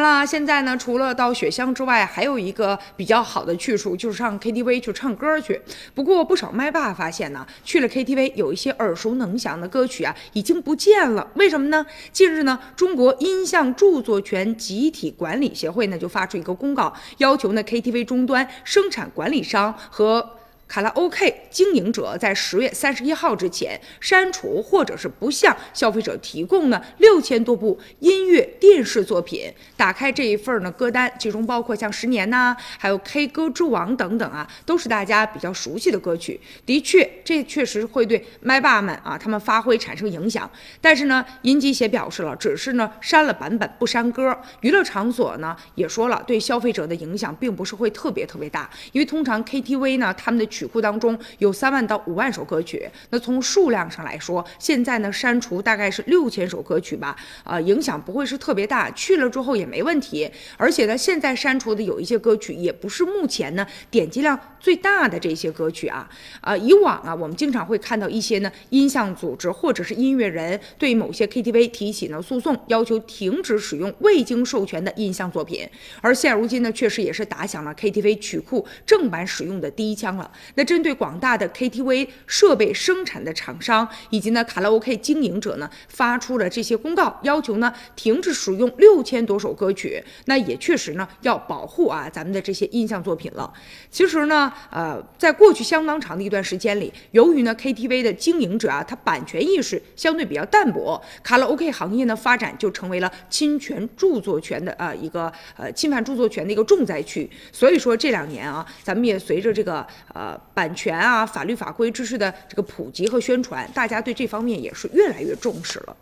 然了，现在呢，除了到雪乡之外，还有一个比较好的去处，就是上 KTV 去唱歌去。不过不少麦霸发现呢，去了 KTV 有一些耳熟能详的歌曲啊，已经不见了。为什么呢？近日呢，中国音像著作权集体管理协会呢就发出一个公告，要求呢 KTV 终端生产管理商和卡拉 OK 经营者在十月三十一号之前删除或者是不向消费者提供呢六千多部音乐电视作品。打开这一份呢歌单，其中包括像《十年》呐，还有 K 歌之王等等啊，都是大家比较熟悉的歌曲。的确，这确实会对麦霸们啊他们发挥产生影响。但是呢，音集协表示了，只是呢删了版本不删歌。娱乐场所呢也说了，对消费者的影响并不是会特别特别大，因为通常 KTV 呢他们的曲库当中有三万到五万首歌曲，那从数量上来说，现在呢删除大概是六千首歌曲吧，啊，影响不会是特别大，去了之后也没问题。而且呢，现在删除的有一些歌曲，也不是目前呢点击量最大的这些歌曲啊，啊，以往啊，我们经常会看到一些呢音像组织或者是音乐人对某些 KTV 提起呢诉讼，要求停止使用未经授权的音像作品，而现如今呢，确实也是打响了 KTV 曲库正版使用的第一枪了。那针对广大的 KTV 设备生产的厂商以及呢卡拉 OK 经营者呢，发出了这些公告，要求呢停止使用六千多首歌曲。那也确实呢要保护啊咱们的这些音像作品了。其实呢，呃，在过去相当长的一段时间里，由于呢 KTV 的经营者啊，他版权意识相对比较淡薄，卡拉 OK 行业呢发展就成为了侵权著作权的呃一个呃侵犯著作权的一个重灾区。所以说这两年啊，咱们也随着这个呃版权啊法律法规知识的这个普及和宣传，大家对这方面也是越来越重视了。